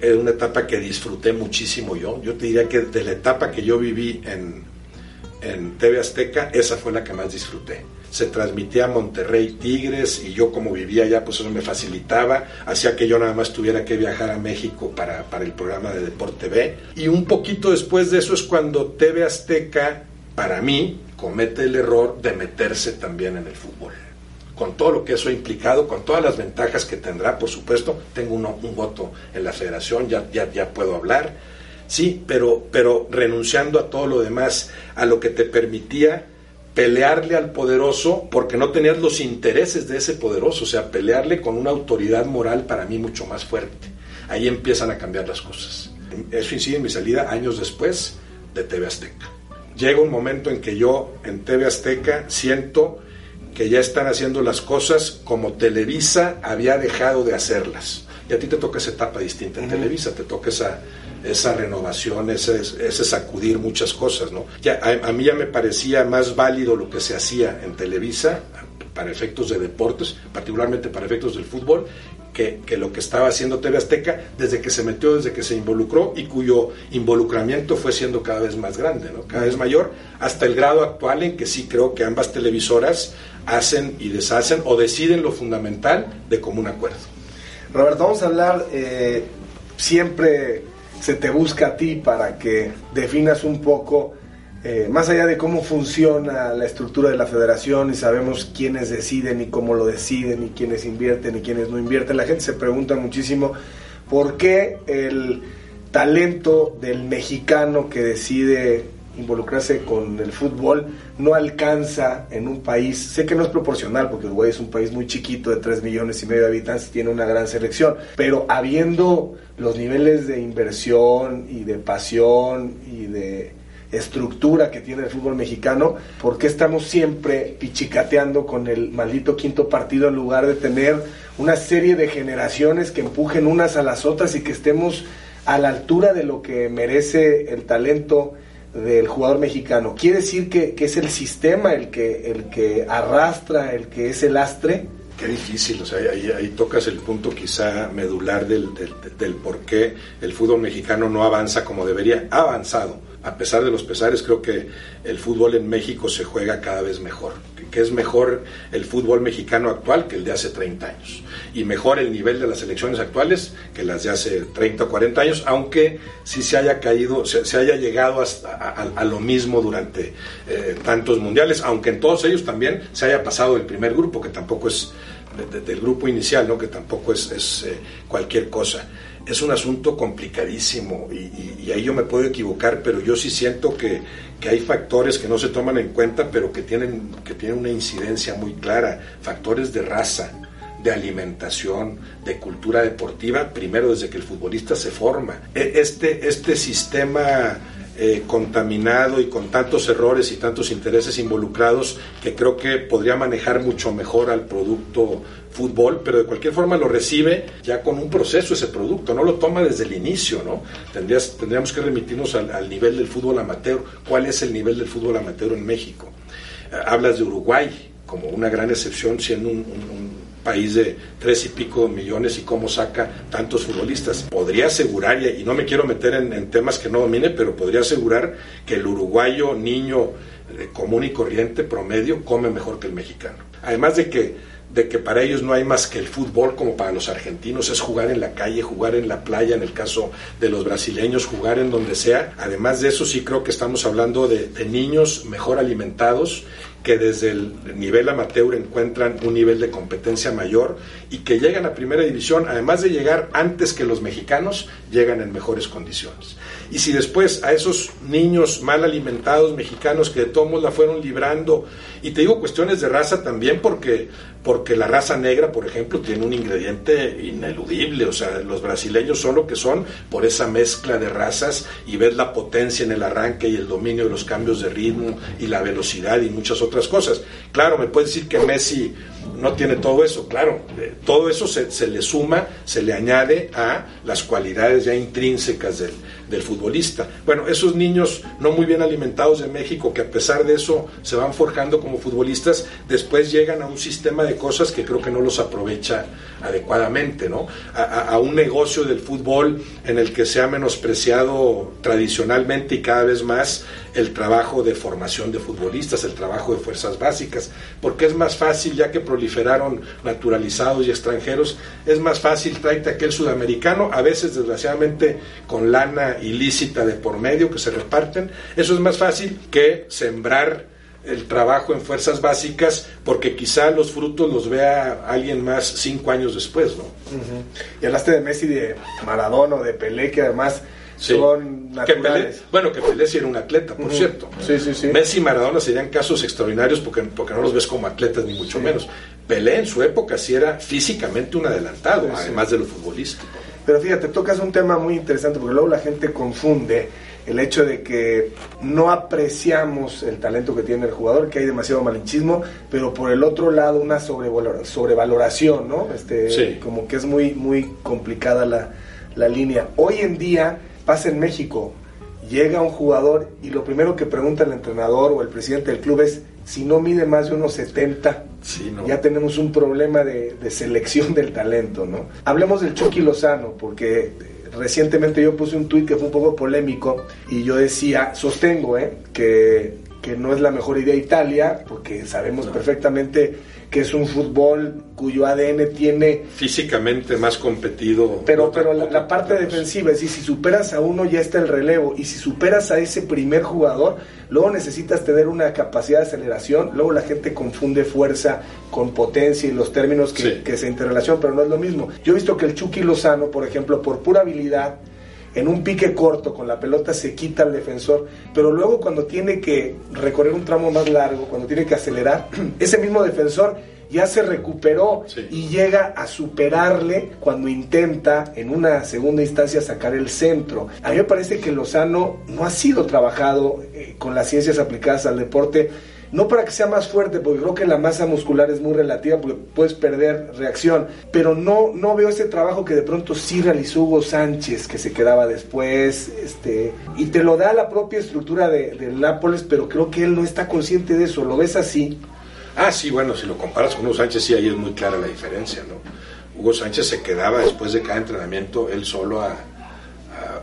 es una etapa que disfruté muchísimo yo. Yo te diría que de la etapa que yo viví en en TV Azteca, esa fue la que más disfruté. Se transmitía Monterrey Tigres y yo como vivía allá, pues eso me facilitaba, hacía que yo nada más tuviera que viajar a México para, para el programa de Deporte B. Y un poquito después de eso es cuando TV Azteca, para mí, comete el error de meterse también en el fútbol con todo lo que eso ha implicado, con todas las ventajas que tendrá, por supuesto, tengo uno, un voto en la federación, ya, ya, ya puedo hablar, sí, pero, pero renunciando a todo lo demás, a lo que te permitía pelearle al poderoso porque no tenías los intereses de ese poderoso, o sea, pelearle con una autoridad moral para mí mucho más fuerte. Ahí empiezan a cambiar las cosas. Eso incide en mi salida años después de TV Azteca. Llega un momento en que yo en TV Azteca siento que ya están haciendo las cosas como Televisa había dejado de hacerlas. Y a ti te toca esa etapa distinta en Televisa, te toca esa, esa renovación, ese, sacudir muchas cosas, ¿no? Ya, a, mí ya me parecía más válido lo que se hacía en Televisa para efectos de deportes, particularmente para efectos del fútbol, que, que, lo que estaba haciendo TV Azteca desde que se metió, desde que se involucró y cuyo involucramiento fue siendo cada vez más grande, ¿no? cada vez mayor, hasta el grado actual en que sí creo que ambas televisoras hacen y deshacen o deciden lo fundamental de común acuerdo. Roberto, vamos a hablar eh, siempre se te busca a ti para que definas un poco, eh, más allá de cómo funciona la estructura de la federación y sabemos quiénes deciden y cómo lo deciden y quiénes invierten y quiénes no invierten, la gente se pregunta muchísimo por qué el talento del mexicano que decide involucrarse con el fútbol no alcanza en un país, sé que no es proporcional porque Uruguay es un país muy chiquito de 3 millones y medio de habitantes, tiene una gran selección, pero habiendo los niveles de inversión y de pasión y de estructura que tiene el fútbol mexicano, ¿por qué estamos siempre pichicateando con el maldito quinto partido en lugar de tener una serie de generaciones que empujen unas a las otras y que estemos a la altura de lo que merece el talento del jugador mexicano. ¿Quiere decir que, es el sistema el que, el que arrastra, el que es el astre? Qué difícil, o sea, ahí, tocas el punto quizá medular del, del, del, por qué el fútbol mexicano no avanza como debería. Ha avanzado, a pesar de los pesares, creo que el fútbol en México se juega cada vez mejor que es mejor el fútbol mexicano actual que el de hace 30 años. Y mejor el nivel de las elecciones actuales que las de hace 30 o 40 años, aunque sí se haya caído, se, haya llegado hasta a, lo mismo durante eh, tantos mundiales, aunque en todos ellos también se haya pasado el primer grupo, que tampoco es del grupo inicial, ¿no? que tampoco es, eh, cualquier cosa es un asunto complicadísimo y, ahí yo me puedo equivocar, pero yo sí siento que, hay factores que no se toman en cuenta, pero que tienen, que tienen una incidencia muy clara, factores de raza, de alimentación, de cultura deportiva, primero desde que el futbolista se forma. E, este, este sistema eh, contaminado y con tantos errores y tantos intereses involucrados que creo que podría manejar mucho mejor al producto fútbol, pero de cualquier forma lo recibe ya con un proceso ese producto, no lo toma desde el inicio, ¿no? Tendrías, tendríamos que remitirnos al, nivel del fútbol amateur. ¿Cuál es el nivel del fútbol amateur en México? Eh, hablas de Uruguay como una gran excepción, siendo un país de tres y pico millones y cómo saca tantos futbolistas. Podría asegurar, y no me quiero meter en, temas que no domine, pero podría asegurar que el uruguayo niño eh, común y corriente promedio come mejor que el mexicano. Además de que de que para ellos no hay más que el fútbol como para los argentinos, es jugar en la calle, jugar en la playa, en el caso de los brasileños, jugar en donde sea. Además de eso, sí creo que estamos hablando de, de niños mejor alimentados que desde el nivel amateur encuentran un nivel de competencia mayor y que llegan a primera división, además de llegar antes que los mexicanos, llegan en mejores condiciones. Y si después a esos niños mal alimentados mexicanos que de todos la fueron librando, y te digo cuestiones de raza también porque, porque la raza negra, por ejemplo, tiene un ingrediente ineludible, o sea, los brasileños son lo que son por esa mezcla de razas y ves la potencia en el arranque y el dominio de los cambios de ritmo y la velocidad y muchas otras cosas. Claro, me puedes decir que Messi no tiene todo eso, claro, eh, todo eso se, se, le suma, se le añade a las cualidades ya intrínsecas del, del, futbolista. Bueno, esos niños no muy bien alimentados de México, que a pesar de eso se van forjando como futbolistas, después llegan a un sistema de cosas que creo que no los aprovecha adecuadamente, ¿no? A, a un negocio del fútbol en el que se ha menospreciado tradicionalmente y cada vez más el trabajo de formación de futbolistas, el trabajo de fuerzas básicas, porque es más fácil, ya que proliferaron naturalizados y extranjeros, es más fácil traerte aquel sudamericano, a veces desgraciadamente con lana ilícita de por medio que se reparten, eso es más fácil que sembrar el trabajo en fuerzas básicas porque quizá los frutos los vea alguien más cinco años después, ¿no? Y hablaste de Messi, de Maradona de Pelé, que además son naturales. bueno, que Pelé sí era un atleta, por cierto. Messi y Maradona serían casos extraordinarios porque, porque no los ves como atletas, ni mucho menos. Pelé en su época sí era físicamente un adelantado, además de lo futbolístico. Pero fíjate, tocas un tema muy interesante porque luego la gente confunde el hecho de que no apreciamos el talento que tiene el jugador, que hay demasiado malinchismo, pero por el otro lado una sobrevaloración, ¿no? Este, Como que es muy, muy complicada la, la línea. Hoy en día pasa en México, llega un jugador y lo primero que pregunta el entrenador o el presidente del club es si no mide más de unos 70, ya tenemos un problema de, selección del talento, ¿no? Hablemos del Chucky Lozano, porque recientemente yo puse un tuit que fue un poco polémico y yo decía, sostengo, ¿eh? que, que no es la mejor idea Italia, porque sabemos perfectamente que es un fútbol cuyo ADN tiene... Físicamente más competido. Pero, pero la, parte defensiva, es decir, si superas a uno ya está el relevo, y si superas a ese primer jugador, luego necesitas tener una capacidad de aceleración, luego la gente confunde fuerza con potencia y los términos que, que se interrelacionan, pero no es lo mismo. Yo he visto que el Chucky Lozano, por ejemplo, por pura habilidad, en un pique corto con la pelota se quita al defensor, pero luego cuando tiene que recorrer un tramo más largo, cuando tiene que acelerar, ese mismo defensor ya se recuperó y llega a superarle cuando intenta en una segunda instancia sacar el centro. A mí me parece que Lozano no ha sido trabajado eh, con las ciencias aplicadas al deporte no para que sea más fuerte, porque creo que la masa muscular es muy relativa, porque puedes perder reacción, pero no, no veo ese trabajo que de pronto sí realizó Hugo Sánchez, que se quedaba después, este, y te lo da la propia estructura de, del Nápoles, pero creo que él no está consciente de eso, ¿lo ves así? Ah, sí, bueno, si lo comparas con Hugo Sánchez, sí, ahí es muy clara la diferencia, ¿no? Hugo Sánchez se quedaba después de cada entrenamiento él solo a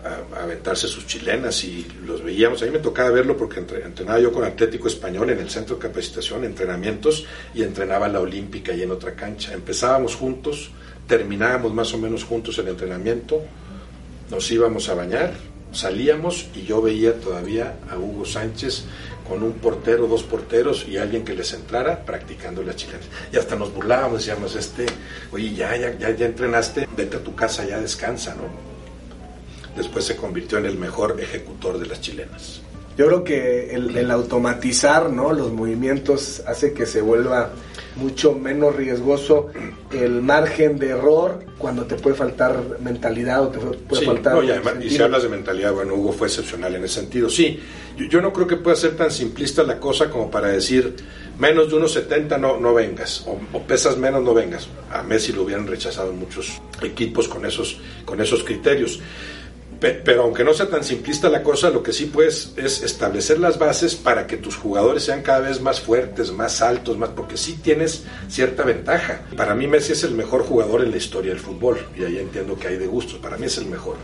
a, aventarse sus chilenas y los veíamos. A mí me tocaba verlo porque entrenaba yo con Atlético Español en el centro de capacitación, entrenamientos y entrenaba la Olímpica y en otra cancha. Empezábamos juntos, terminábamos más o menos juntos el entrenamiento, nos íbamos a bañar, salíamos y yo veía todavía a Hugo Sánchez con un portero, dos porteros y alguien que les entrara practicando las chilenas. Y hasta nos burlábamos, decíamos, este, oye, ya, ya, ya, ya entrenaste, vete a tu casa, ya descansa, ¿no? Después se convirtió en el mejor ejecutor de las chilenas. Yo creo que el, el automatizar ¿no? los movimientos hace que se vuelva mucho menos riesgoso el margen de error cuando te puede faltar mentalidad o te puede faltar... No, y, además, y, si hablas de mentalidad, bueno, Hugo fue excepcional en ese sentido. Sí, yo, yo, no creo que pueda ser tan simplista la cosa como para decir menos de unos 70 no, no vengas, o, o, pesas menos no vengas. A Messi lo hubieran rechazado muchos equipos con esos, con esos criterios pero aunque no sea tan simplista la cosa, lo que sí puedes es establecer las bases para que tus jugadores sean cada vez más fuertes, más altos, más porque sí tienes cierta ventaja. Para mí Messi es el mejor jugador en la historia del fútbol y ahí entiendo que hay de gustos. Para mí es el mejor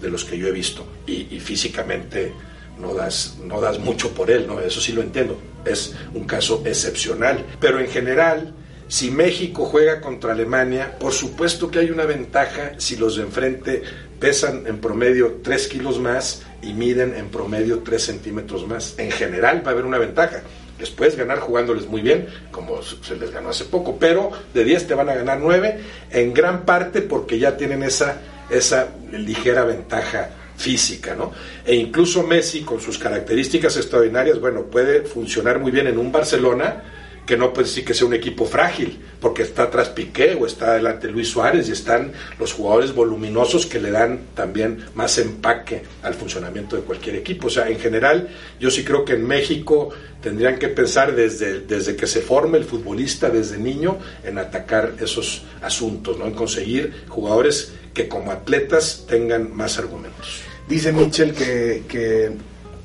de los que yo he visto y, físicamente no das, no das mucho por él, ¿no? Eso sí lo entiendo. Es un caso excepcional, pero en general si México juega contra Alemania, por supuesto que hay una ventaja si los de enfrente pesan en promedio 3 kilos más y miden en promedio 3 centímetros más. En general va a haber una ventaja. Les puedes ganar jugándoles muy bien, como se les ganó hace poco, pero de 10 te van a ganar 9, en gran parte porque ya tienen esa, esa ligera ventaja física, ¿no? E incluso Messi, con sus características extraordinarias, bueno, puede funcionar muy bien en un Barcelona, que no puede decir que sea un equipo frágil, porque está atrás Piqué o está delante Luis Suárez y están los jugadores voluminosos que le dan también más empaque al funcionamiento de cualquier equipo. O sea, en general, yo sí creo que en México tendrían que pensar desde, desde que se forme el futbolista, desde niño, en atacar esos asuntos, ¿no? en conseguir jugadores que como atletas tengan más argumentos. Dice Mitchell que, que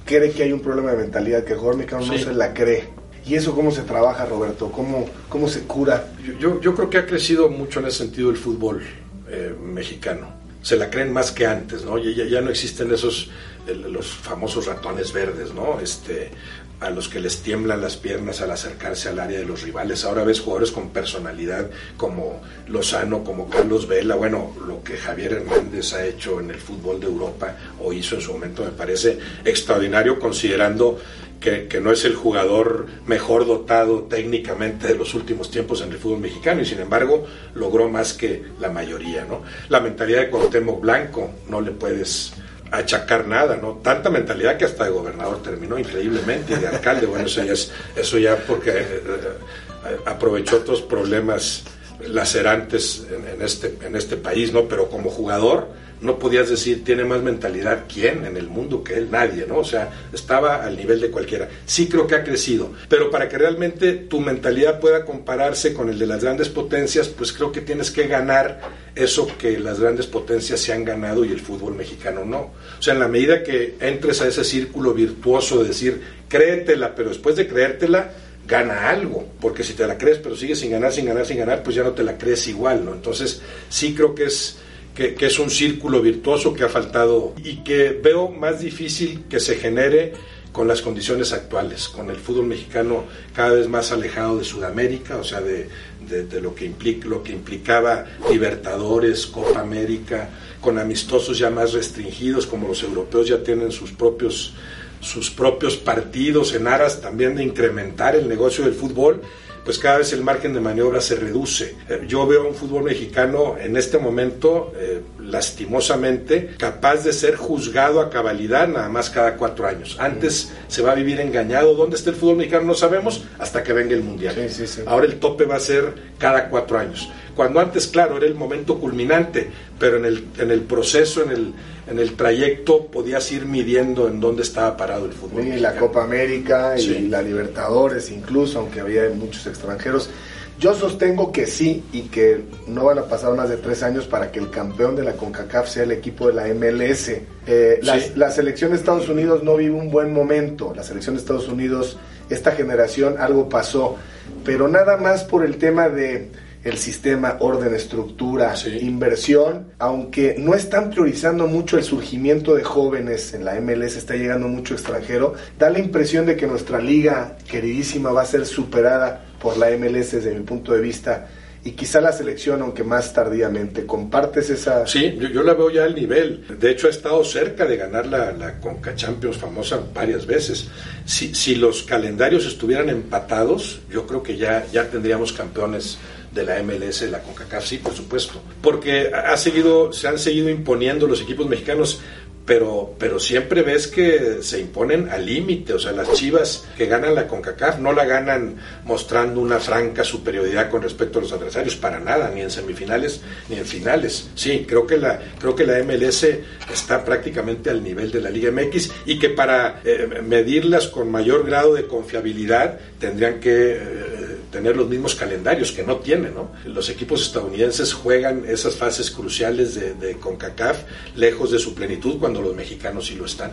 cree que hay un problema de mentalidad, que el jugador mexicano no se la cree ¿Y eso cómo se trabaja, Roberto? ¿Cómo, cómo se cura? Yo, yo creo que ha crecido mucho en ese sentido el fútbol eh, mexicano. Se la creen más que antes, ¿no? Ya, ya no existen esos, los famosos ratones verdes, ¿no? Este, a los que les tiemblan las piernas al acercarse al área de los rivales. Ahora ves jugadores con personalidad como Lozano, como Carlos Vela, bueno, lo que Javier Hernández ha hecho en el fútbol de Europa o hizo en su momento me parece extraordinario considerando que, no es el jugador mejor dotado técnicamente de los últimos tiempos en el fútbol mexicano y sin embargo logró más que la mayoría, ¿no? La mentalidad de Cuauhtémoc Blanco no le puedes achacar nada, ¿no? Tanta mentalidad que hasta de gobernador terminó increíblemente y de alcalde, bueno, eso ya es eso ya porque eh, eh, aprovechó otros problemas lacerantes en, en este en este país, ¿no? Pero como jugador no podías decir tiene más mentalidad quién en el mundo que él, nadie, ¿no? O sea, estaba al nivel de cualquiera. Sí creo que ha crecido, pero para que realmente tu mentalidad pueda compararse con el de las grandes potencias, pues creo que tienes que ganar eso que las grandes potencias se han ganado y el fútbol mexicano no. O sea, en la medida que entres a ese círculo virtuoso de decir, créetela, pero después de creértela, gana algo, porque si te la crees pero sigues sin ganar, sin ganar, sin ganar, pues ya no te la crees igual, ¿no? Entonces, sí creo que es que, es un círculo virtuoso que ha faltado y que veo más difícil que se genere con las condiciones actuales, con el fútbol mexicano cada vez más alejado de Sudamérica, o sea, de, de, de lo, que implica, lo que implicaba Libertadores, Copa América, con amistosos ya más restringidos, como los europeos ya tienen sus propios, sus propios partidos en aras también de incrementar el negocio del fútbol pues cada vez el margen de maniobra se reduce. Eh, yo veo un fútbol mexicano en este momento, eh, lastimosamente, capaz de ser juzgado a cabalidad nada más cada cuatro años. Antes se va a vivir engañado. ¿Dónde está el fútbol mexicano? No sabemos hasta que venga el Mundial. Sí, sí, sí. Ahora el tope va a ser cada cuatro años. Cuando antes, claro, era el momento culminante, pero en el, en el proceso, en el, en el trayecto, podías ir midiendo en dónde estaba parado el fútbol. Y la Copa América y la Libertadores, incluso, aunque había muchos extranjeros. Yo sostengo que sí y que no van a pasar más de tres años para que el campeón de la CONCACAF sea el equipo de la MLS. Eh, la, selección de Estados Unidos no vive un buen momento. La selección de Estados Unidos, esta generación, algo pasó. Pero nada más por el tema de el sistema, orden, estructura, sí. inversión, aunque no están priorizando mucho el surgimiento de jóvenes en la MLS, está llegando mucho extranjero, da la impresión de que nuestra liga queridísima va a ser superada por la MLS desde mi punto de vista y quizá la selección, aunque más tardíamente. ¿Compartes esa...? Sí, yo, yo, la veo ya al nivel. De hecho, ha estado cerca de ganar la, la Conca Champions famosa varias veces. Si, si los calendarios estuvieran empatados, yo creo que ya, ya tendríamos campeones de la MLS, de la CONCACAF, sí, por supuesto, porque ha seguido, se han seguido imponiendo los equipos mexicanos, pero, pero siempre ves que se imponen al límite, o sea, las Chivas que ganan la CONCACAF no la ganan mostrando una franca superioridad con respecto a los adversarios, para nada, ni en semifinales ni en finales. Sí, creo que la, creo que la MLS está prácticamente al nivel de la Liga MX y que para eh, medirlas con mayor grado de confiabilidad tendrían que... Eh, tener los mismos calendarios que no tienen. ¿no? Los equipos estadounidenses juegan esas fases cruciales de, de, CONCACAF lejos de su plenitud cuando los mexicanos sí lo están.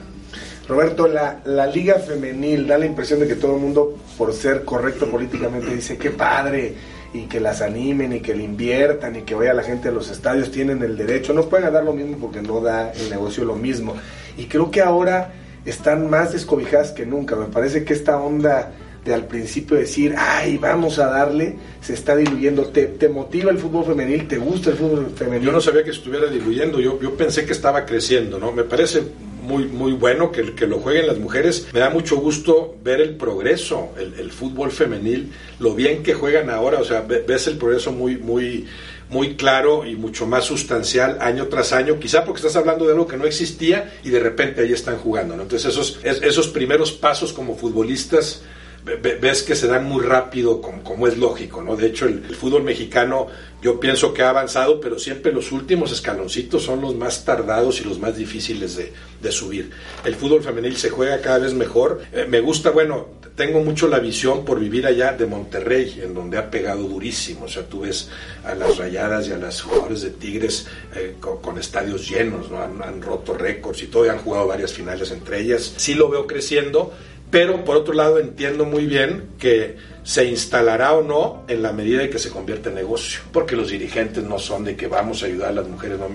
Roberto, la, la liga femenil da la impresión de que todo el mundo, por ser correcto políticamente, dice, qué padre, y que las animen y que le inviertan y que vaya la gente a los estadios, tienen el derecho. No pueden dar lo mismo porque no da el negocio lo mismo. Y creo que ahora están más descobijadas que nunca. Me parece que esta onda de al principio decir, ay, vamos a darle, se está diluyendo. ¿Te, ¿Te, motiva el fútbol femenil? ¿Te gusta el fútbol femenil? Yo no sabía que estuviera diluyendo, yo, yo pensé que estaba creciendo, ¿no? Me parece muy, muy bueno que, que lo jueguen las mujeres. Me da mucho gusto ver el progreso, el, fútbol femenil, lo bien que juegan ahora, o sea, ves el progreso muy, muy muy claro y mucho más sustancial año tras año, quizá porque estás hablando de algo que no existía y de repente ahí están jugando. ¿no? Entonces esos, esos primeros pasos como futbolistas ves que se dan muy rápido, como, es lógico, ¿no? De hecho, el, fútbol mexicano yo pienso que ha avanzado, pero siempre los últimos escaloncitos son los más tardados y los más difíciles de, de subir. El fútbol femenil se juega cada vez mejor. Eh, me gusta, bueno, tengo mucho la visión por vivir allá de Monterrey, en donde ha pegado durísimo. O sea, tú ves a las rayadas y a las jugadores de Tigres eh, con, estadios llenos, ¿no? Han, roto récords y todo, han jugado varias finales entre ellas. Sí lo veo creciendo pero por otro lado entiendo muy bien que se instalará o no en la medida de que se convierte en negocio, porque los dirigentes no son de que vamos a ayudar a las mujeres, no.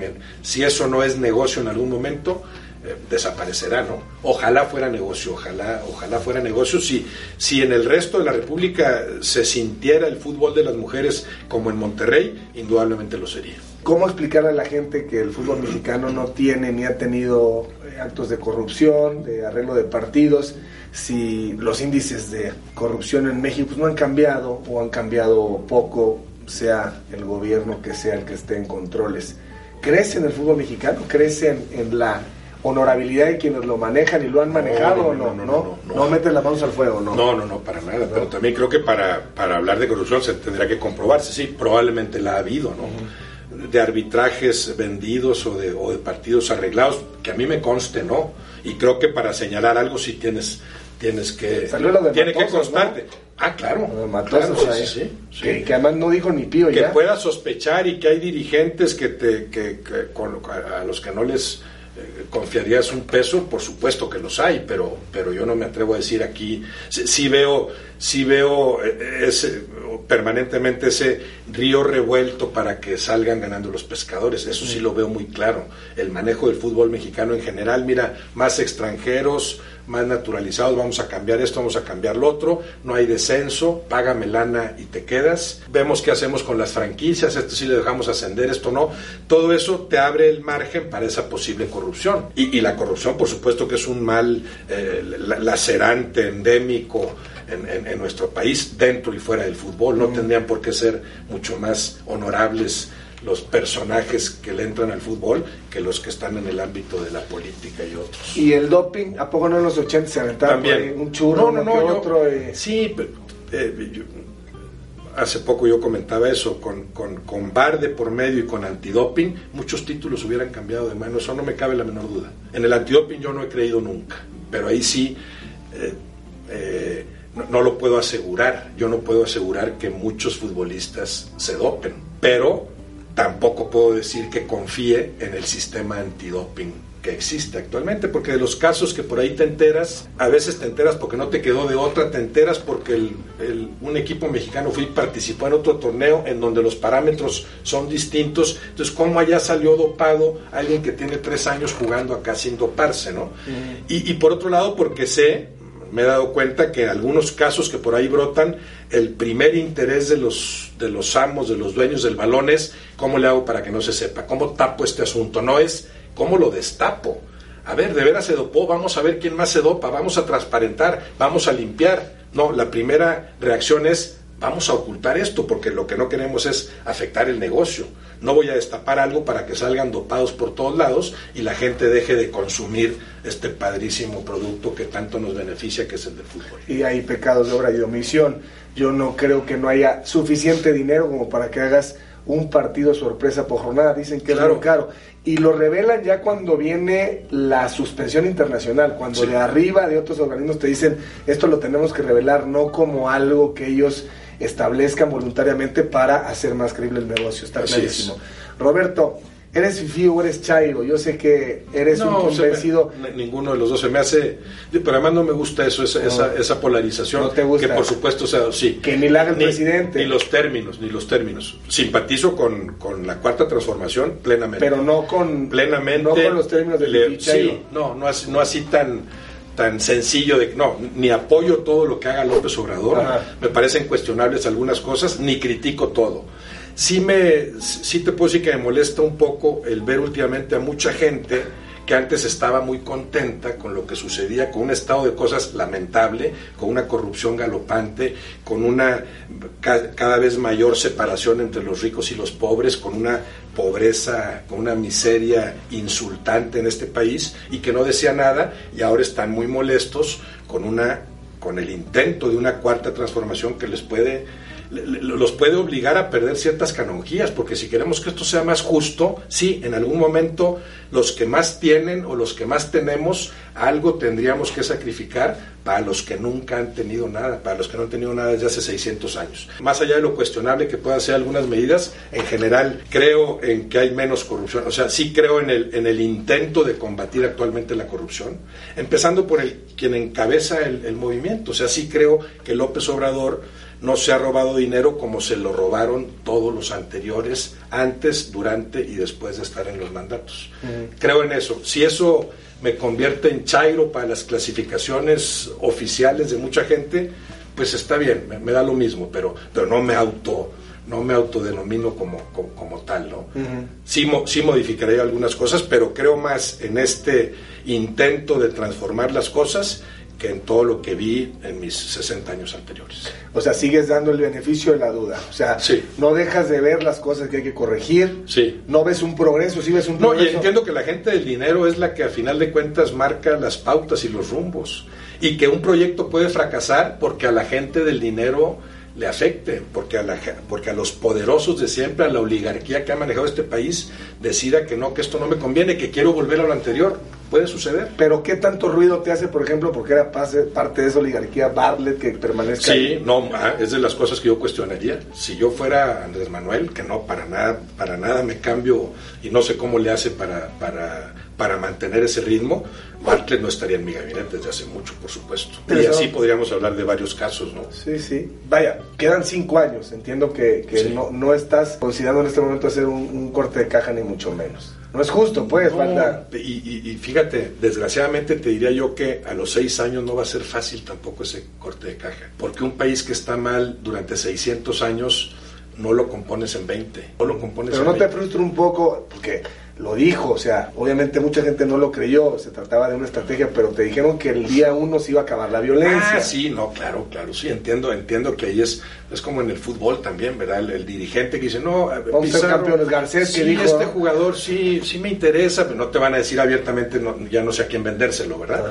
Si eso no es negocio en algún momento, eh, desaparecerá, ¿no? Ojalá fuera negocio, ojalá, ojalá fuera negocio. Si, si en el resto de la República se sintiera el fútbol de las mujeres como en Monterrey, indudablemente lo sería. ¿Cómo explicarle a la gente que el fútbol mexicano no tiene ni ha tenido actos de corrupción, de arreglo de partidos? si los índices de corrupción en México pues, no han cambiado o han cambiado poco, sea el gobierno que sea el que esté en controles. ¿Crece en el fútbol mexicano? ¿Crece en, en la honorabilidad de quienes lo manejan y lo han manejado o no? No, no, no, no, no meten las manos al fuego, ¿no? No, no, no, para nada. Pero también creo que para, para hablar de corrupción se tendrá que comprobarse. Sí, probablemente la ha habido, ¿no? De arbitrajes vendidos o de, o de partidos arreglados, que a mí me conste, ¿no? Y creo que para señalar algo sí tienes tienes que tiene que constarte. ¿no? Ah, claro. Matosos, claro sí, sí, sí, Que, que, además no dijo ni pío que ya. pueda sospechar y que hay dirigentes que te que, que con, a los que no les confiarías un peso, por supuesto que los hay, pero pero yo no me atrevo a decir aquí sí, sí veo sí veo eh, ese permanentemente ese río revuelto para que salgan ganando los pescadores. Eso sí lo veo muy claro. El manejo del fútbol mexicano en general, mira, más extranjeros, más naturalizados, vamos a cambiar esto, vamos a cambiar lo otro, no hay descenso, págame lana y te quedas. Vemos qué hacemos con las franquicias, esto sí le dejamos ascender, esto no. Todo eso te abre el margen para esa posible corrupción. Y, y la corrupción, por supuesto, que es un mal eh, lacerante, endémico, en, en, en, nuestro país, dentro y fuera del fútbol. No tendrían por qué ser mucho más honorables los personajes que le entran al fútbol que los que están en el ámbito de la política y otros. ¿Y el doping? ¿A poco no en los 80 se aventaban También. un churro, no, no, no, yo, otro? Eh... Sí, pero, eh, yo, hace poco yo comentaba eso, con, con, con bar de por medio y con antidoping, muchos títulos hubieran cambiado de mano, eso no me cabe la menor duda. En el antidoping yo no he creído nunca, pero ahí sí... Eh, no, no, lo puedo asegurar. Yo no puedo asegurar que muchos futbolistas se dopen, pero tampoco puedo decir que confíe en el sistema antidoping que existe actualmente, porque de los casos que por ahí te enteras, a veces te enteras porque no te quedó de otra, te enteras porque el, el, un equipo mexicano fue y participó en otro torneo en donde los parámetros son distintos, entonces cómo allá salió dopado alguien que tiene tres años jugando acá sin doparse, ¿no? Y, y por otro lado porque sé, me he dado cuenta que algunos casos que por ahí brotan, el primer interés de los, de los amos, de los dueños del balón es cómo le hago para que no se sepa, cómo tapo este asunto, no es cómo lo destapo. A ver, de veras se dopó, vamos a ver quién más se dopa, vamos a transparentar, vamos a limpiar. No, la primera reacción es vamos a ocultar esto porque lo que no queremos es afectar el negocio. No voy a destapar algo para que salgan dopados por todos lados y la gente deje de consumir este padrísimo producto que tanto nos beneficia, que es el del fútbol. Y hay pecados de obra y omisión. Yo no creo que no haya suficiente dinero como para que hagas un partido sorpresa por jornada. Dicen que es muy caro. Y lo revelan ya cuando viene la suspensión internacional, cuando de arriba de otros organismos te dicen esto lo tenemos que revelar, no como algo que ellos establezcan voluntariamente para hacer más creíble el negocio. Está clarísimo. Roberto, eres Fifi o eres Chairo. Yo sé que eres un convencido. ninguno de los dos se me hace. Pero además no me gusta eso, esa, esa, polarización. No te gusta. Que por supuesto, sea, sí. Que ni la haga el presidente. Ni los términos, ni los términos. Simpatizo con, con la cuarta transformación plenamente. Pero no con. Plenamente. No con los términos de le, Sí, no, no así, no así tan tan sencillo de no, ni apoyo todo lo que haga López Obrador, me parecen cuestionables algunas cosas, ni critico todo. Sí, me, sí te puedo decir que me molesta un poco el ver últimamente a mucha gente que antes estaba muy contenta con lo que sucedía, con un estado de cosas lamentable, con una corrupción galopante, con una cada vez mayor separación entre los ricos y los pobres, con una pobreza, con una miseria insultante en este país y que no decía nada y ahora están muy molestos con una con el intento de una cuarta transformación que les puede los puede obligar a perder ciertas canonjías, porque si queremos que esto sea más justo, sí, en algún momento los que más tienen o los que más tenemos, algo tendríamos que sacrificar para los que nunca han tenido nada, para los que no han tenido nada desde hace 600 años. Más allá de lo cuestionable que puedan ser algunas medidas, en general creo en que hay menos corrupción, o sea, sí creo en el, en el intento de combatir actualmente la corrupción, empezando por el, quien encabeza el, el movimiento, o sea, sí creo que López Obrador no se ha robado dinero como se lo robaron todos los anteriores, antes, durante y después de estar en los mandatos. Creo en eso. Si eso me convierte en chairo para las clasificaciones oficiales de mucha gente, pues está bien, me, da lo mismo, pero, pero no me auto no me autodenomino como, como, tal, ¿no? sí, sí modificaré algunas cosas, pero creo más en este intento de transformar las cosas que en todo lo que vi en mis 60 años anteriores. O sea, sigues dando el beneficio de la duda. O sea, no dejas de ver las cosas que hay que corregir. Sí. No ves un progreso, sí ves un progreso. No, y entiendo que la gente del dinero es la que a final de cuentas marca las pautas y los rumbos. Y que un proyecto puede fracasar porque a la gente del dinero le afecte, porque a, la, porque a los poderosos de siempre, a la oligarquía que ha manejado este país, decida que no, que esto no me conviene, que quiero volver a lo anterior. Puede suceder. Pero ¿qué tanto ruido te hace, por ejemplo, porque era parte de esa oligarquía Bartlett que permanezca Sí, no, ah, es de las cosas que yo cuestionaría. Si yo fuera Andrés Manuel, que no, para nada, para nada me cambio y no sé cómo le hace para, para, para mantener ese ritmo, Bartlett no estaría en mi gabinete desde hace mucho, por supuesto. y así podríamos hablar de varios casos, ¿no? Sí, sí. Vaya, quedan cinco años. Entiendo que, que no, no, estás considerando en este momento hacer un corte de caja, ni mucho menos. No es justo, pues, Y, fíjate, desgraciadamente te diría yo que a los seis años no va a ser fácil tampoco ese corte de caja. Porque un país que está mal durante 600 años no lo compones en 20. No lo compones Pero no te frustra un poco, porque lo dijo, o sea, obviamente mucha gente no lo creyó, se trataba de una estrategia, pero te dijeron que el día uno se iba a acabar la violencia. Ah, sí, no, claro, claro, sí, entiendo, entiendo que ahí es, es como en el fútbol también, ¿verdad? El, dirigente que dice, no, vamos a ser campeones, Garcés, sí, que dijo, este jugador sí, sí me interesa, pero no te van a decir abiertamente, ya no sé a quién vendérselo, ¿verdad?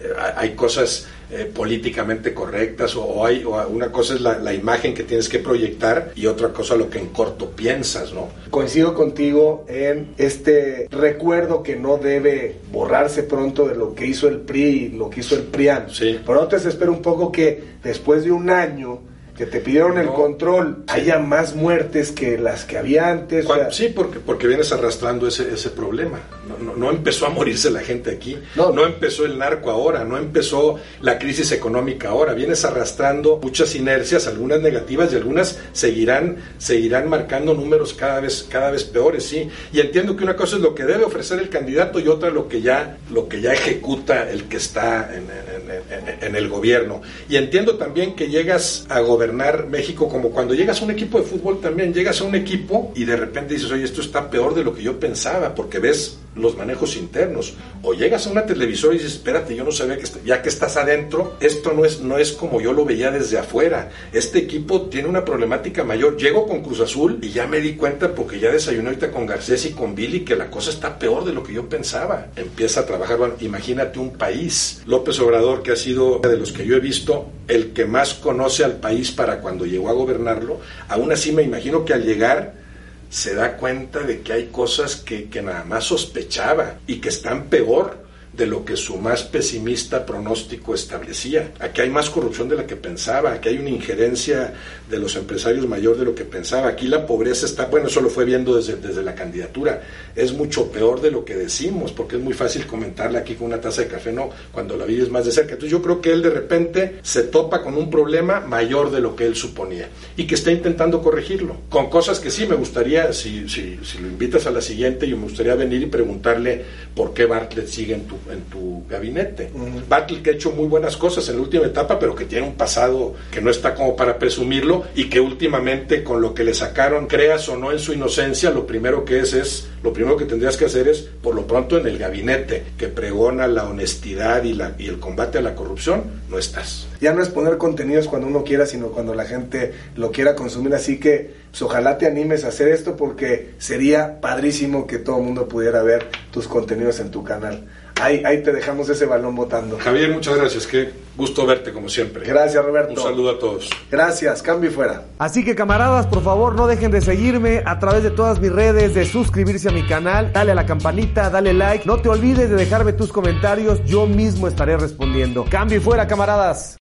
Eh, hay cosas eh, políticamente correctas o, hay una cosa es la, imagen que tienes que proyectar y otra cosa lo que en corto piensas, ¿no? Coincido contigo en este recuerdo que no debe borrarse pronto de lo que hizo el PRI y lo que hizo el PRIAN. Sí. Pero antes espero un poco que después de un año que te pidieron el control, haya más muertes que las que había antes. sí, porque, porque vienes arrastrando ese, ese problema. No, no, empezó a morirse la gente aquí, no. no empezó el narco ahora, no empezó la crisis económica ahora. Vienes arrastrando muchas inercias, algunas negativas y algunas seguirán, seguirán marcando números cada vez, cada vez peores, sí. Y entiendo que una cosa es lo que debe ofrecer el candidato y otra lo que ya, lo que ya ejecuta el que está en, en, en el gobierno. Y entiendo también que llegas a gobernar México como cuando llegas a un equipo de fútbol también, llegas a un equipo y de repente dices, oye, esto está peor de lo que yo pensaba, porque ves los manejos internos. O llegas a una televisora y dices, espérate, yo no sabía que ya que estás adentro, esto no es, no es como yo lo veía desde afuera. Este equipo tiene una problemática mayor. Llego con Cruz Azul y ya me di cuenta porque ya desayuné ahorita con Garcés y con Billy que la cosa está peor de lo que yo pensaba. Empieza a trabajar, imagínate un país. López Obrador, que ha sido de los que yo he visto, el que más conoce al país para cuando llegó a gobernarlo, aún así me imagino que al llegar se da cuenta de que hay cosas que, que nada más sospechaba y que están peor de lo que su más pesimista pronóstico establecía. Aquí hay más corrupción de la que pensaba, aquí hay una injerencia de los empresarios mayor de lo que pensaba. Aquí la pobreza está, bueno, eso lo fue viendo desde, desde la candidatura, es mucho peor de lo que decimos, porque es muy fácil comentarla aquí con una taza de café, no, cuando la vives más de cerca. Entonces yo creo que él de repente se topa con un problema mayor de lo que él suponía y que está intentando corregirlo, con cosas que sí me gustaría, si, si, si lo invitas a la siguiente, yo me gustaría venir y preguntarle por qué Bartlett sigue en tu en tu gabinete. Uh que ha hecho muy buenas cosas en la última etapa, pero que tiene un pasado que no está como para presumirlo y que últimamente con lo que le sacaron, creas o no en su inocencia, lo primero que es es, lo primero que tendrías que hacer es, por lo pronto en el gabinete que pregona la honestidad y, la, y el combate a la corrupción, no estás. Ya no es poner contenidos cuando uno quiera, sino cuando la gente lo quiera consumir, así que pues, ojalá te animes a hacer esto porque sería padrísimo que todo el mundo pudiera ver tus contenidos en tu canal ahí, ahí te dejamos ese balón votando. Javier, muchas gracias. Qué gusto verte como siempre. Gracias, Roberto. Un saludo a todos. Gracias, cambio y fuera. Así que camaradas, por favor, no dejen de seguirme a través de todas mis redes, de suscribirse a mi canal, dale a la campanita, dale like. No te olvides de dejarme tus comentarios, yo mismo estaré respondiendo. Cambio y fuera, camaradas.